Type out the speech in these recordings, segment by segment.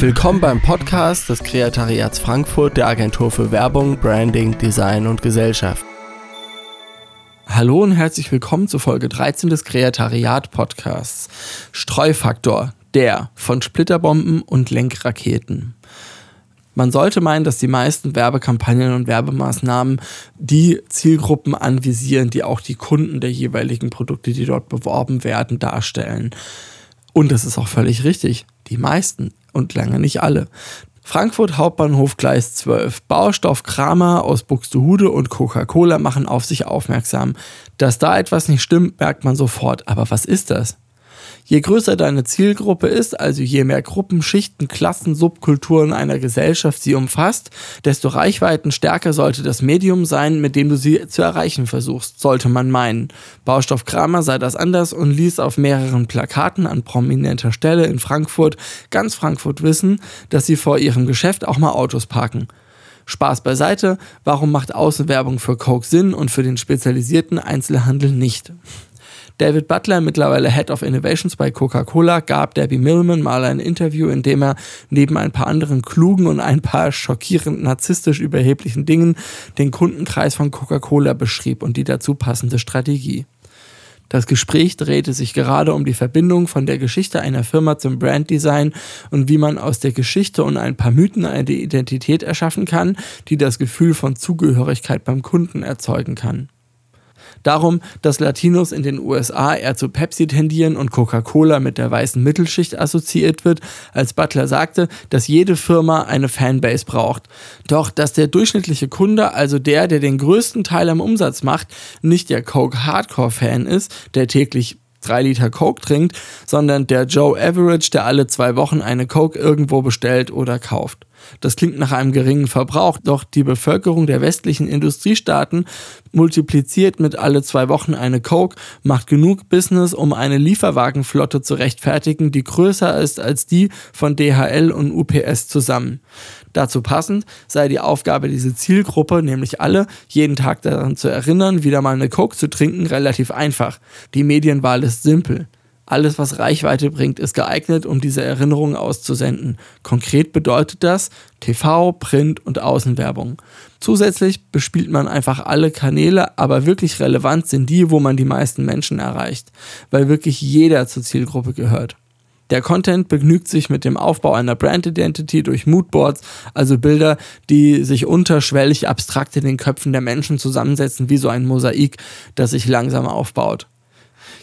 Willkommen beim Podcast des Kreatariats Frankfurt der Agentur für Werbung, Branding, Design und Gesellschaft. Hallo und herzlich willkommen zu Folge 13 des Kreatariat Podcasts. Streufaktor, der von Splitterbomben und Lenkraketen. Man sollte meinen, dass die meisten Werbekampagnen und Werbemaßnahmen die Zielgruppen anvisieren, die auch die Kunden der jeweiligen Produkte, die dort beworben werden, darstellen. Und das ist auch völlig richtig. Die meisten und lange nicht alle. Frankfurt Hauptbahnhof Gleis 12. Baustoff Kramer aus Buxtehude und Coca-Cola machen auf sich aufmerksam. Dass da etwas nicht stimmt, merkt man sofort. Aber was ist das? Je größer deine Zielgruppe ist, also je mehr Gruppen, Schichten, Klassen, Subkulturen einer Gesellschaft sie umfasst, desto reichweitenstärker sollte das Medium sein, mit dem du sie zu erreichen versuchst, sollte man meinen. Baustoff Kramer sei das anders und ließ auf mehreren Plakaten an prominenter Stelle in Frankfurt ganz Frankfurt wissen, dass sie vor ihrem Geschäft auch mal Autos parken. Spaß beiseite, warum macht Außenwerbung für Coke Sinn und für den spezialisierten Einzelhandel nicht? David Butler, mittlerweile Head of Innovations bei Coca-Cola, gab Debbie Millman mal ein Interview, in dem er neben ein paar anderen klugen und ein paar schockierend narzisstisch überheblichen Dingen den Kundenkreis von Coca-Cola beschrieb und die dazu passende Strategie. Das Gespräch drehte sich gerade um die Verbindung von der Geschichte einer Firma zum Branddesign und wie man aus der Geschichte und ein paar Mythen eine Identität erschaffen kann, die das Gefühl von Zugehörigkeit beim Kunden erzeugen kann darum, dass Latinos in den USA eher zu Pepsi tendieren und Coca-Cola mit der weißen Mittelschicht assoziiert wird, als Butler sagte, dass jede Firma eine Fanbase braucht. Doch dass der durchschnittliche Kunde, also der, der den größten Teil am Umsatz macht, nicht der Coke Hardcore-Fan ist, der täglich drei Liter Coke trinkt, sondern der Joe Average, der alle zwei Wochen eine Coke irgendwo bestellt oder kauft. Das klingt nach einem geringen Verbrauch, doch die Bevölkerung der westlichen Industriestaaten multipliziert mit alle zwei Wochen eine Coke, macht genug Business, um eine Lieferwagenflotte zu rechtfertigen, die größer ist als die von DHL und UPS zusammen. Dazu passend sei die Aufgabe dieser Zielgruppe, nämlich alle, jeden Tag daran zu erinnern, wieder mal eine Coke zu trinken, relativ einfach. Die Medienwahl ist simpel. Alles, was Reichweite bringt, ist geeignet, um diese Erinnerungen auszusenden. Konkret bedeutet das TV, Print und Außenwerbung. Zusätzlich bespielt man einfach alle Kanäle, aber wirklich relevant sind die, wo man die meisten Menschen erreicht, weil wirklich jeder zur Zielgruppe gehört. Der Content begnügt sich mit dem Aufbau einer Brand Identity durch Moodboards, also Bilder, die sich unterschwellig abstrakt in den Köpfen der Menschen zusammensetzen, wie so ein Mosaik, das sich langsam aufbaut.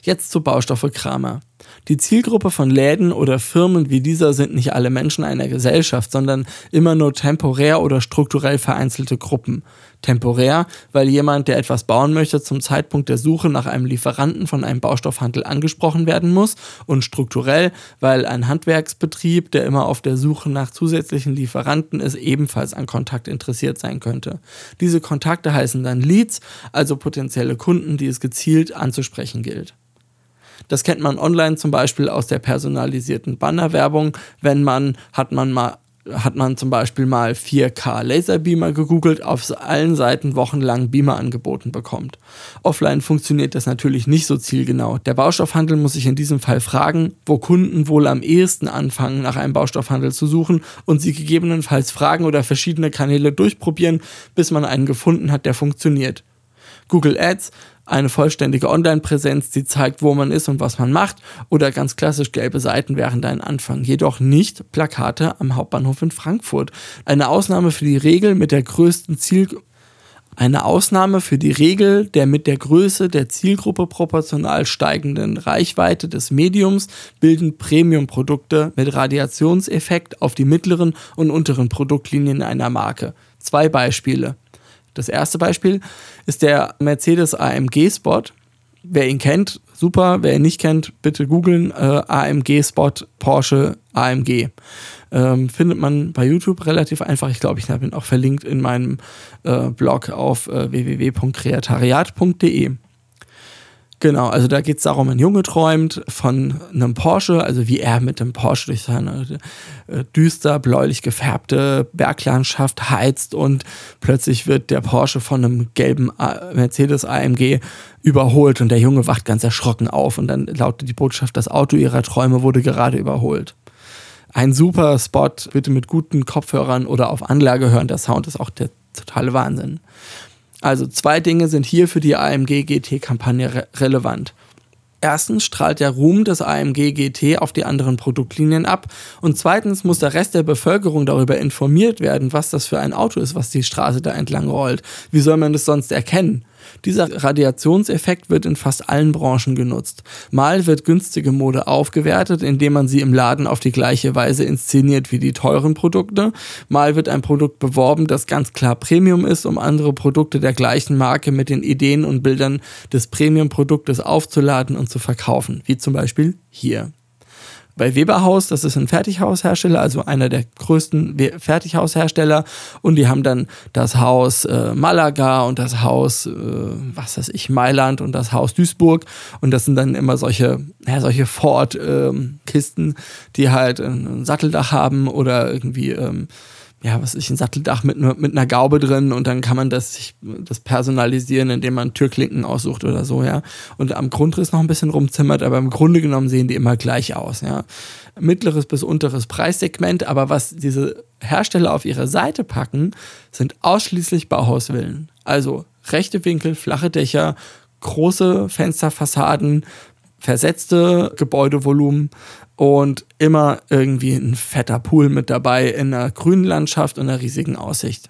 Jetzt zu Baustoffe Kramer. Die Zielgruppe von Läden oder Firmen wie dieser sind nicht alle Menschen einer Gesellschaft, sondern immer nur temporär oder strukturell vereinzelte Gruppen. Temporär, weil jemand, der etwas bauen möchte, zum Zeitpunkt der Suche nach einem Lieferanten von einem Baustoffhandel angesprochen werden muss und strukturell, weil ein Handwerksbetrieb, der immer auf der Suche nach zusätzlichen Lieferanten ist, ebenfalls an Kontakt interessiert sein könnte. Diese Kontakte heißen dann Leads, also potenzielle Kunden, die es gezielt anzusprechen gilt. Das kennt man online zum Beispiel aus der personalisierten Bannerwerbung. Wenn man, hat man mal hat man zum Beispiel mal 4K Laserbeamer gegoogelt, auf allen Seiten wochenlang Beamer angeboten bekommt. Offline funktioniert das natürlich nicht so zielgenau. Der Baustoffhandel muss sich in diesem Fall fragen, wo Kunden wohl am ehesten anfangen, nach einem Baustoffhandel zu suchen und sie gegebenenfalls fragen oder verschiedene Kanäle durchprobieren, bis man einen gefunden hat, der funktioniert. Google Ads eine vollständige Online-Präsenz, die zeigt, wo man ist und was man macht, oder ganz klassisch gelbe Seiten während ein Anfang. Jedoch nicht Plakate am Hauptbahnhof in Frankfurt. Eine Ausnahme für die Regel mit der größten Ziel eine Ausnahme für die Regel der mit der Größe der Zielgruppe proportional steigenden Reichweite des Mediums bilden Premium-Produkte mit Radiationseffekt auf die mittleren und unteren Produktlinien einer Marke. Zwei Beispiele. Das erste Beispiel ist der Mercedes AMG Spot. Wer ihn kennt, super. Wer ihn nicht kennt, bitte googeln. Äh, AMG Spot Porsche AMG. Ähm, findet man bei YouTube relativ einfach. Ich glaube, ich habe ihn auch verlinkt in meinem äh, Blog auf äh, www.kreatariat.de. Genau, also da geht es darum, ein Junge träumt von einem Porsche, also wie er mit dem Porsche durch seine äh, düster bläulich gefärbte Berglandschaft heizt und plötzlich wird der Porsche von einem gelben Mercedes AMG überholt und der Junge wacht ganz erschrocken auf und dann lautet die Botschaft, das Auto ihrer Träume wurde gerade überholt. ein super Spot, bitte mit guten Kopfhörern oder auf Anlage hören. Der Sound ist auch der totale Wahnsinn. Also zwei Dinge sind hier für die AMG GT-Kampagne re relevant. Erstens strahlt der Ruhm des AMG GT auf die anderen Produktlinien ab und zweitens muss der Rest der Bevölkerung darüber informiert werden, was das für ein Auto ist, was die Straße da entlang rollt. Wie soll man das sonst erkennen? Dieser Radiationseffekt wird in fast allen Branchen genutzt. Mal wird günstige Mode aufgewertet, indem man sie im Laden auf die gleiche Weise inszeniert wie die teuren Produkte. Mal wird ein Produkt beworben, das ganz klar Premium ist, um andere Produkte der gleichen Marke mit den Ideen und Bildern des Premium-Produktes aufzuladen und zu verkaufen, wie zum Beispiel hier bei Weberhaus, das ist ein Fertighaushersteller, also einer der größten Fertighaushersteller. Und die haben dann das Haus äh, Malaga und das Haus, äh, was weiß ich, Mailand und das Haus Duisburg. Und das sind dann immer solche, ja, solche Ford-Kisten, ähm, die halt ein Satteldach haben oder irgendwie ähm, ja, was ist ein Satteldach mit, mit einer Gaube drin und dann kann man das, das personalisieren, indem man Türklinken aussucht oder so, ja. Und am Grundriss noch ein bisschen rumzimmert, aber im Grunde genommen sehen die immer gleich aus, ja. Mittleres bis unteres Preissegment, aber was diese Hersteller auf ihre Seite packen, sind ausschließlich Bauhausvillen. Also rechte Winkel, flache Dächer, große Fensterfassaden, versetzte Gebäudevolumen und immer irgendwie ein fetter Pool mit dabei in einer grünen Landschaft und einer riesigen Aussicht.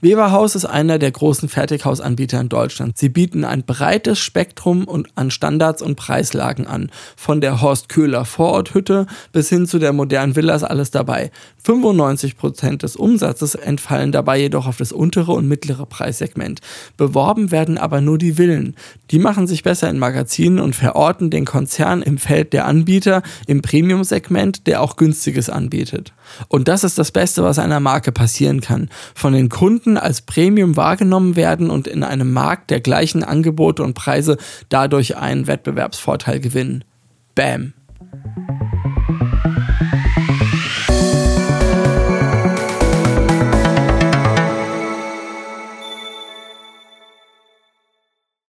Weberhaus ist einer der großen Fertighausanbieter in Deutschland. Sie bieten ein breites Spektrum an Standards und Preislagen an. Von der Horst Köhler Vororthütte bis hin zu der modernen Villa ist alles dabei. 95% des Umsatzes entfallen dabei jedoch auf das untere und mittlere Preissegment. Beworben werden aber nur die Villen. Die machen sich besser in Magazinen und verorten den Konzern im Feld der Anbieter im Premium-Segment, der auch günstiges anbietet. Und das ist das Beste, was einer Marke passieren kann. Von den Kunden als Premium wahrgenommen werden und in einem Markt der gleichen Angebote und Preise dadurch einen Wettbewerbsvorteil gewinnen. Bam.